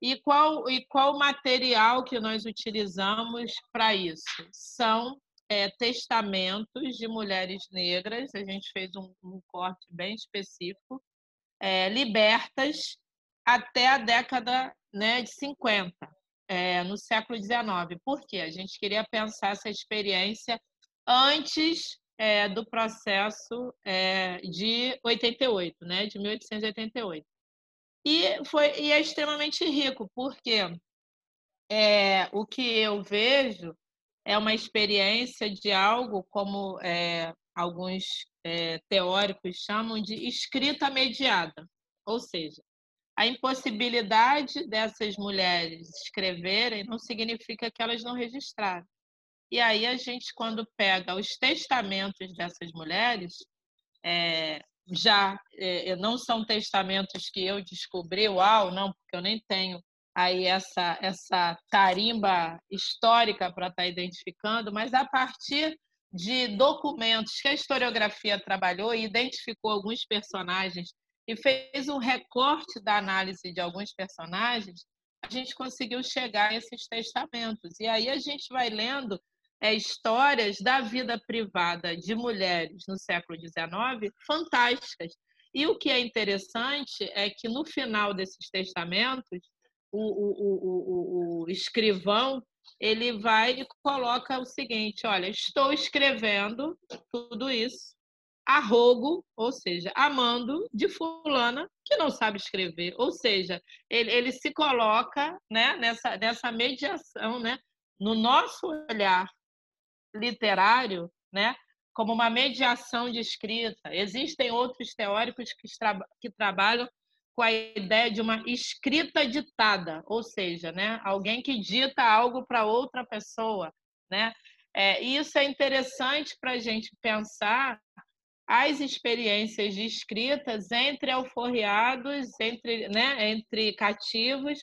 E qual, e qual material que nós utilizamos para isso? São é, testamentos de mulheres negras, a gente fez um, um corte bem específico, é, libertas até a década né, de 50 é, no século XIX. Por quê? A gente queria pensar essa experiência antes é, do processo é, de 88, né, de 1888. E, foi, e é extremamente rico, porque é, o que eu vejo é uma experiência de algo como é, alguns é, teóricos chamam de escrita mediada, ou seja, a impossibilidade dessas mulheres escreverem não significa que elas não registraram. E aí a gente, quando pega os testamentos dessas mulheres, é, já é, não são testamentos que eu descobri, uau, não, porque eu nem tenho aí essa, essa tarimba histórica para estar tá identificando, mas a partir de documentos que a historiografia trabalhou e identificou alguns personagens e fez um recorte da análise de alguns personagens, a gente conseguiu chegar a esses testamentos. E aí a gente vai lendo é, histórias da vida privada de mulheres no século XIX fantásticas. E o que é interessante é que no final desses testamentos, o, o, o, o, escrivão ele vai e coloca o seguinte: olha, estou escrevendo tudo isso a rogo, ou seja, amando de fulana que não sabe escrever. Ou seja, ele, ele se coloca né, nessa, nessa mediação, né, no nosso olhar literário, né, como uma mediação de escrita. Existem outros teóricos que, tra que trabalham com a ideia de uma escrita ditada, ou seja, né, alguém que dita algo para outra pessoa. Né? É, isso é interessante para a gente pensar as experiências de escritas entre alforriados, entre, né, entre cativos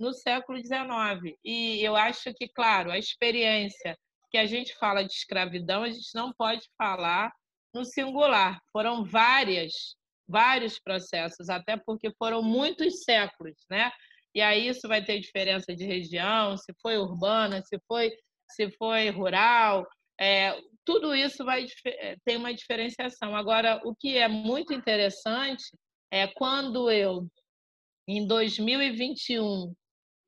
no século XIX. E eu acho que, claro, a experiência que a gente fala de escravidão, a gente não pode falar no singular. Foram várias, vários processos, até porque foram muitos séculos, né? E aí isso vai ter diferença de região, se foi urbana, se foi, se foi rural, é, tudo isso vai é, tem uma diferenciação. Agora, o que é muito interessante é quando eu, em 2021,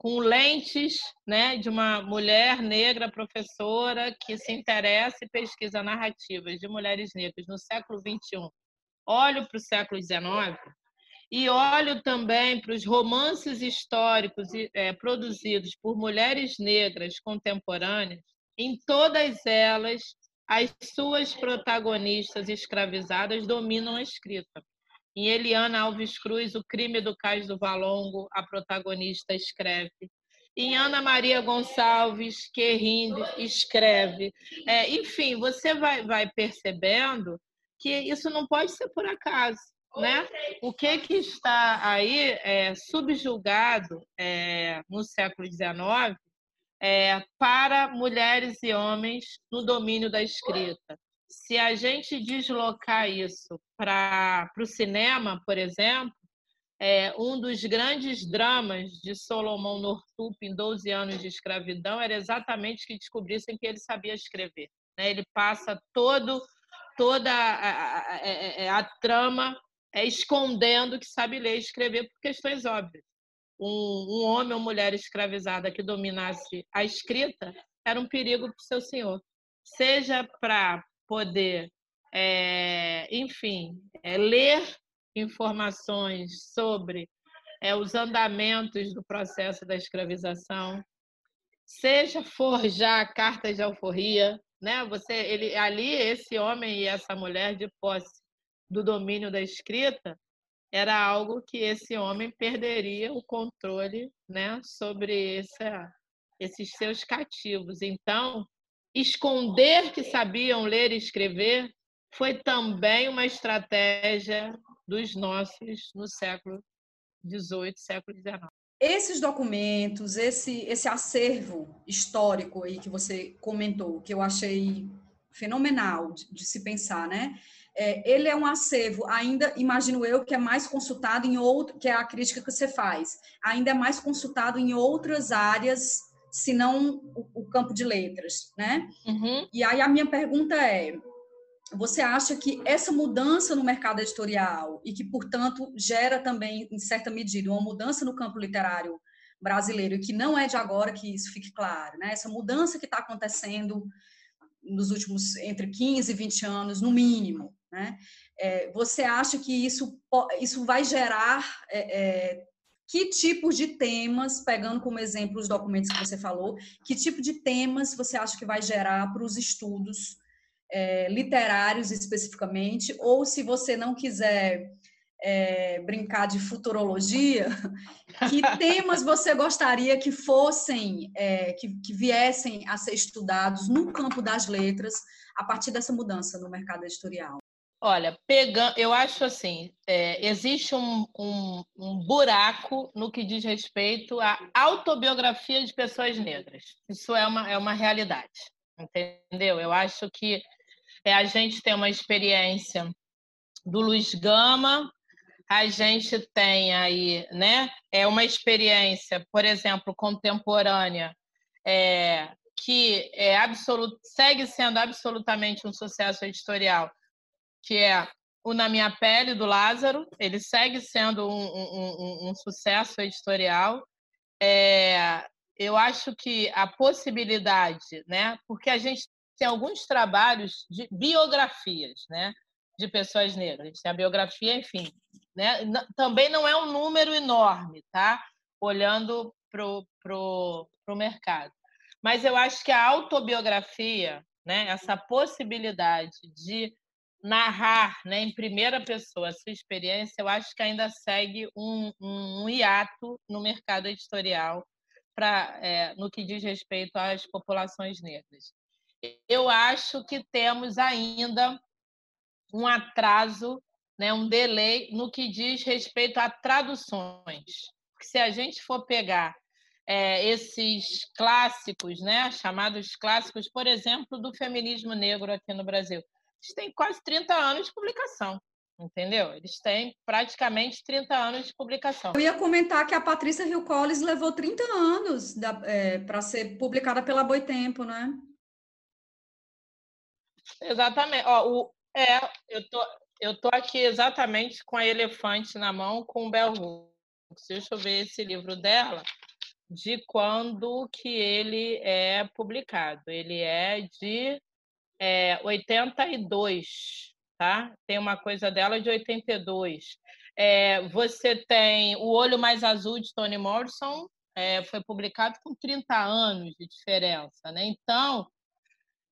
com lentes né, de uma mulher negra professora que se interessa e pesquisa narrativas de mulheres negras no século XXI, olho para o século XIX e olho também para os romances históricos é, produzidos por mulheres negras contemporâneas, em todas elas, as suas protagonistas escravizadas dominam a escrita. Em Eliana Alves Cruz, O Crime do Cais do Valongo, a protagonista escreve. Em Ana Maria Gonçalves, Querrindo, escreve. É, enfim, você vai, vai percebendo que isso não pode ser por acaso. Né? O que, que está aí é, subjugado é, no século XIX é, para mulheres e homens no domínio da escrita se a gente deslocar isso para o cinema, por exemplo, é, um dos grandes dramas de Solomon Northup em 12 anos de escravidão era exatamente que descobrissem que ele sabia escrever. Né? Ele passa todo, toda a, a, a, é, a trama é, escondendo que sabe ler e escrever por questões óbvias. Um, um homem ou mulher escravizada que dominasse a escrita era um perigo para o seu senhor. Seja para poder, é, enfim, é, ler informações sobre é, os andamentos do processo da escravização, seja forjar cartas de alforria, né? Você, ele, ali esse homem e essa mulher de posse do domínio da escrita era algo que esse homem perderia o controle, né, sobre essa, esses seus cativos. Então, esconder que sabiam ler e escrever foi também uma estratégia dos nossos no século XVIII, século XIX. Esses documentos, esse, esse acervo histórico aí que você comentou, que eu achei fenomenal de, de se pensar, né? É, ele é um acervo, ainda imagino eu, que é mais consultado em outro, que é a crítica que você faz, ainda é mais consultado em outras áreas se não o, o campo de letras, né? Uhum. E aí a minha pergunta é: você acha que essa mudança no mercado editorial e que, portanto, gera também, em certa medida, uma mudança no campo literário brasileiro, e que não é de agora que isso fique claro, né? Essa mudança que está acontecendo nos últimos entre 15 e 20 anos, no mínimo, né? É, você acha que isso, isso vai gerar é, é, que tipos de temas, pegando como exemplo os documentos que você falou, que tipo de temas você acha que vai gerar para os estudos é, literários especificamente, ou se você não quiser é, brincar de futurologia, que temas você gostaria que fossem, é, que, que, viessem a ser estudados no campo das letras a partir dessa mudança no mercado editorial? Olha, pegando, eu acho assim, é, existe um, um, um, buraco no que diz respeito à autobiografia de pessoas negras. Isso é uma, é uma realidade, entendeu? Eu acho que é, a gente tem uma experiência do Luiz Gama, a gente tem aí, né? É uma experiência, por exemplo, contemporânea, é, que é segue sendo absolutamente um sucesso editorial, que é o Na Minha Pele, do Lázaro. Ele segue sendo um, um, um sucesso editorial. É, eu acho que a possibilidade, né? Porque a gente tem alguns trabalhos de biografias, né? De pessoas negras. A gente tem a biografia, enfim, né? Também não é um número enorme, tá? Olhando para o pro, pro mercado. Mas eu acho que a autobiografia, né? essa possibilidade de narrar né, em primeira pessoa a sua experiência, eu acho que ainda segue um, um, um hiato no mercado editorial pra, é, no que diz respeito às populações negras. Eu acho que temos ainda um atraso, né, um delay no que diz respeito a traduções. Porque se a gente for pegar é, esses clássicos, né, chamados clássicos, por exemplo, do feminismo negro aqui no Brasil, eles têm quase 30 anos de publicação. Entendeu? Eles têm praticamente 30 anos de publicação. Eu ia comentar que a Patrícia Hill Collins levou 30 anos é, para ser publicada pela Boitempo, né? Exatamente. Ó, o, é, eu tô, eu tô aqui exatamente com a elefante na mão com o Bell Hooks. Deixa eu ver esse livro dela, de quando que ele é publicado. Ele é de é, 82, tá? Tem uma coisa dela de 82. É, você tem O Olho Mais Azul, de Toni Morrison, é, foi publicado com 30 anos de diferença, né? Então,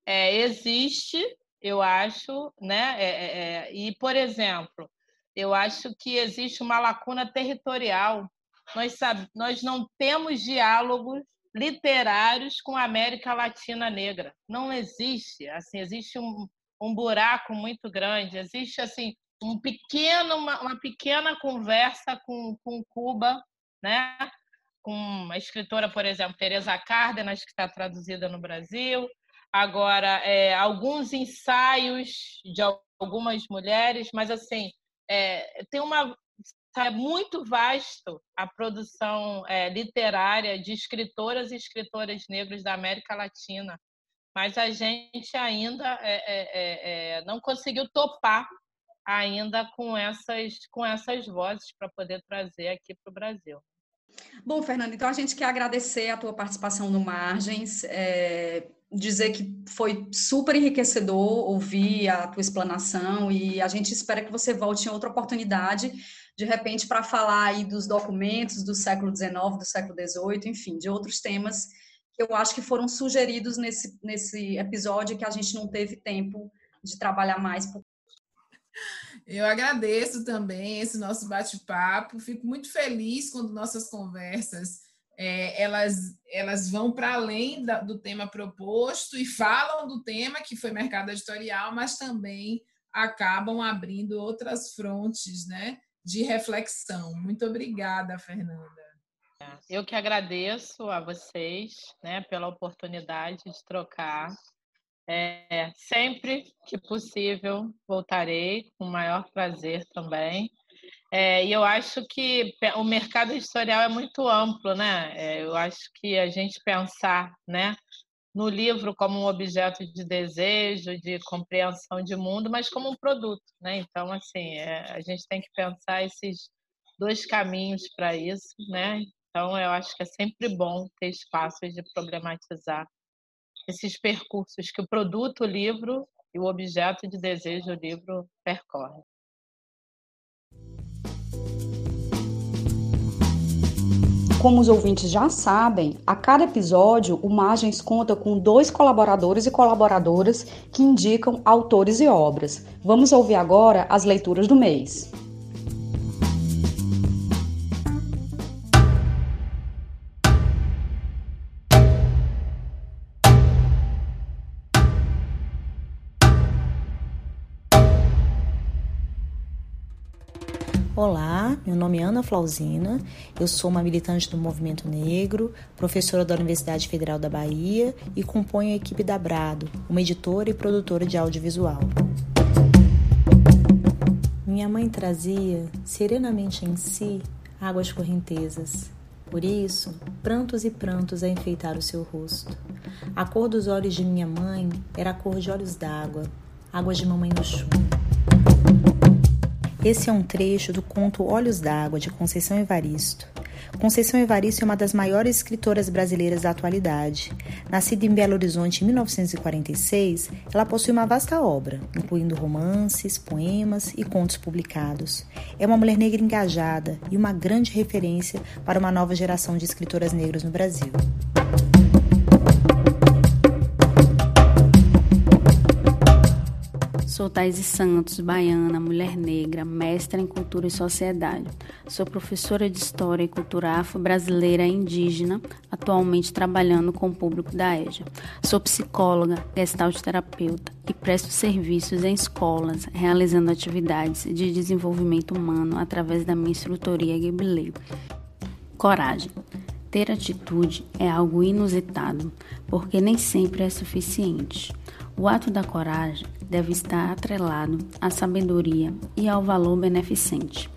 é, existe, eu acho, né? É, é, é, e, por exemplo, eu acho que existe uma lacuna territorial. Nós, nós não temos diálogos literários com a América Latina negra. Não existe, assim, existe um, um buraco muito grande, existe assim um pequeno, uma, uma pequena conversa com, com Cuba, né? com uma escritora, por exemplo, Teresa Cárdenas, que está traduzida no Brasil, agora é, alguns ensaios de algumas mulheres, mas assim é, tem uma é muito vasto a produção é, literária de escritoras e escritores negros da América Latina, mas a gente ainda é, é, é, é não conseguiu topar ainda com essas com essas vozes para poder trazer aqui para o Brasil. Bom, Fernando, então a gente quer agradecer a tua participação no Margens, é, dizer que foi super enriquecedor ouvir a tua explanação e a gente espera que você volte em outra oportunidade de repente, para falar aí dos documentos do século XIX, do século XVIII, enfim, de outros temas que eu acho que foram sugeridos nesse, nesse episódio que a gente não teve tempo de trabalhar mais. Eu agradeço também esse nosso bate-papo, fico muito feliz quando nossas conversas é, elas, elas vão para além da, do tema proposto e falam do tema que foi mercado editorial, mas também acabam abrindo outras frontes, né? De reflexão. Muito obrigada, Fernanda. Eu que agradeço a vocês né, pela oportunidade de trocar. É, sempre que possível, voltarei com o maior prazer também. É, e eu acho que o mercado editorial é muito amplo, né? É, eu acho que a gente pensar né, no livro como um objeto de desejo, de compreensão de mundo, mas como um produto, né? Então, assim, é, a gente tem que pensar esses dois caminhos para isso, né? Então, eu acho que é sempre bom ter espaços de problematizar esses percursos que o produto, o livro e o objeto de desejo, o livro, percorrem. Como os ouvintes já sabem, a cada episódio o Margens conta com dois colaboradores e colaboradoras que indicam autores e obras. Vamos ouvir agora as leituras do mês. Meu nome é Ana Flausina, eu sou uma militante do movimento negro, professora da Universidade Federal da Bahia e componho a equipe da Brado, uma editora e produtora de audiovisual. Minha mãe trazia, serenamente em si, águas correntezas. Por isso, prantos e prantos a enfeitar o seu rosto. A cor dos olhos de minha mãe era a cor de olhos d'água, águas de mamãe no chumbo. Esse é um trecho do conto Olhos d'Água, de Conceição Evaristo. Conceição Evaristo é uma das maiores escritoras brasileiras da atualidade. Nascida em Belo Horizonte em 1946, ela possui uma vasta obra, incluindo romances, poemas e contos publicados. É uma mulher negra engajada e uma grande referência para uma nova geração de escritoras negras no Brasil. Sou Thaís Santos, baiana, mulher negra, mestra em cultura e sociedade. Sou professora de História e Cultura Afro-Brasileira e Indígena, atualmente trabalhando com o público da EJA. Sou psicóloga, gestalt terapeuta e presto serviços em escolas, realizando atividades de desenvolvimento humano através da minha instrutoria Ghibli. Coragem. Ter atitude é algo inusitado, porque nem sempre é suficiente. O ato da coragem deve estar atrelado à sabedoria e ao valor beneficente.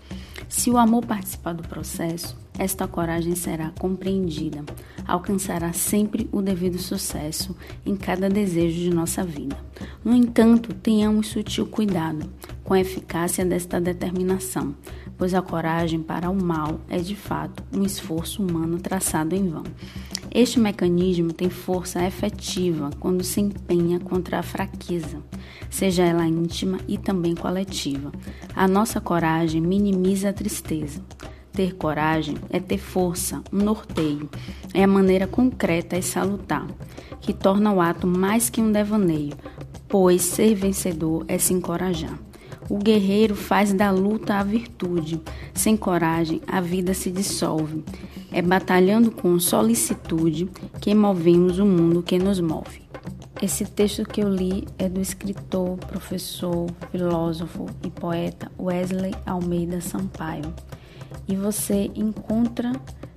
Se o amor participar do processo, esta coragem será compreendida, alcançará sempre o devido sucesso em cada desejo de nossa vida. No entanto, tenhamos sutil cuidado com a eficácia desta determinação, pois a coragem para o mal é de fato um esforço humano traçado em vão. Este mecanismo tem força efetiva quando se empenha contra a fraqueza, seja ela íntima e também coletiva. A nossa coragem minimiza a tristeza. Ter coragem é ter força, um norteio, é a maneira concreta e salutar, que torna o ato mais que um devaneio, pois ser vencedor é se encorajar. O guerreiro faz da luta a virtude. Sem coragem, a vida se dissolve. É batalhando com solicitude que movemos o mundo que nos move. Esse texto que eu li é do escritor, professor, filósofo e poeta Wesley Almeida Sampaio. E você encontra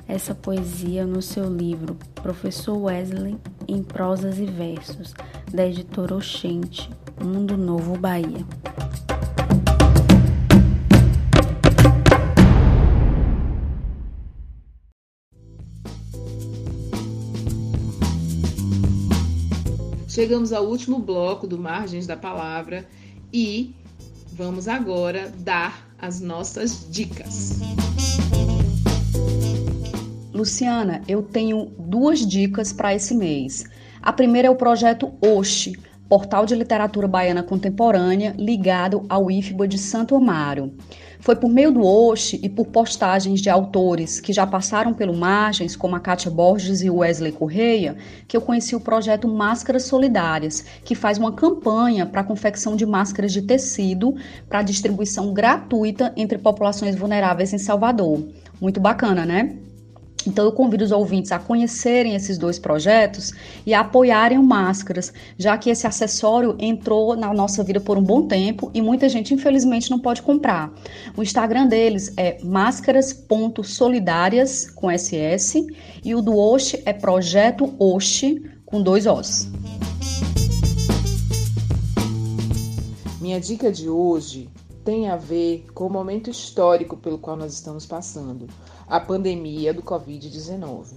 essa poesia no seu livro Professor Wesley em Prosas e Versos, da editora Oxente, Mundo Novo Bahia. Chegamos ao último bloco do Margens da Palavra e vamos agora dar as nossas dicas. Luciana, eu tenho duas dicas para esse mês. A primeira é o projeto Oxe, portal de literatura baiana contemporânea ligado ao IFBA de Santo Amaro. Foi por meio do Oxe e por postagens de autores que já passaram pelo Margens, como a Kátia Borges e o Wesley Correia, que eu conheci o projeto Máscaras Solidárias, que faz uma campanha para a confecção de máscaras de tecido para distribuição gratuita entre populações vulneráveis em Salvador. Muito bacana, né? Então eu convido os ouvintes a conhecerem esses dois projetos e a apoiarem o Máscaras, já que esse acessório entrou na nossa vida por um bom tempo e muita gente infelizmente não pode comprar. O Instagram deles é máscaras.solidárias com SS e o do Oxe é Projeto Oxe com dois Os. Minha dica de hoje tem a ver com o momento histórico pelo qual nós estamos passando a pandemia do Covid-19.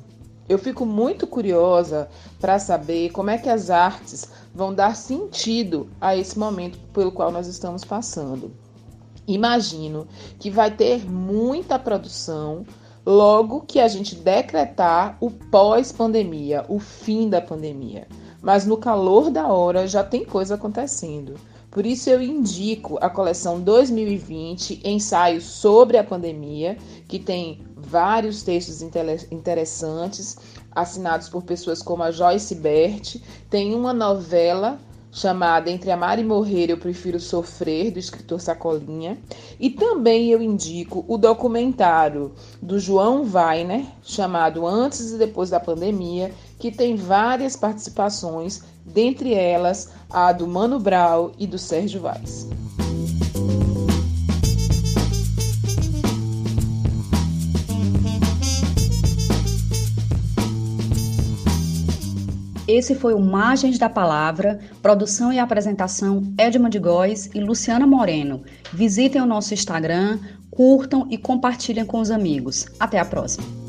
Eu fico muito curiosa para saber como é que as artes vão dar sentido a esse momento pelo qual nós estamos passando. Imagino que vai ter muita produção logo que a gente decretar o pós-pandemia, o fim da pandemia. Mas no calor da hora já tem coisa acontecendo. Por isso eu indico a coleção 2020 Ensaios sobre a Pandemia, que tem vários textos interessantes assinados por pessoas como a Joyce Bert. Tem uma novela chamada Entre Amar e Morrer Eu Prefiro Sofrer, do escritor Sacolinha. E também eu indico o documentário do João Weiner, chamado Antes e Depois da Pandemia, que tem várias participações, dentre elas a do Mano Brau e do Sérgio Vaz. Esse foi o Margens da Palavra, produção e apresentação Edmund Góes e Luciana Moreno. Visitem o nosso Instagram, curtam e compartilhem com os amigos. Até a próxima!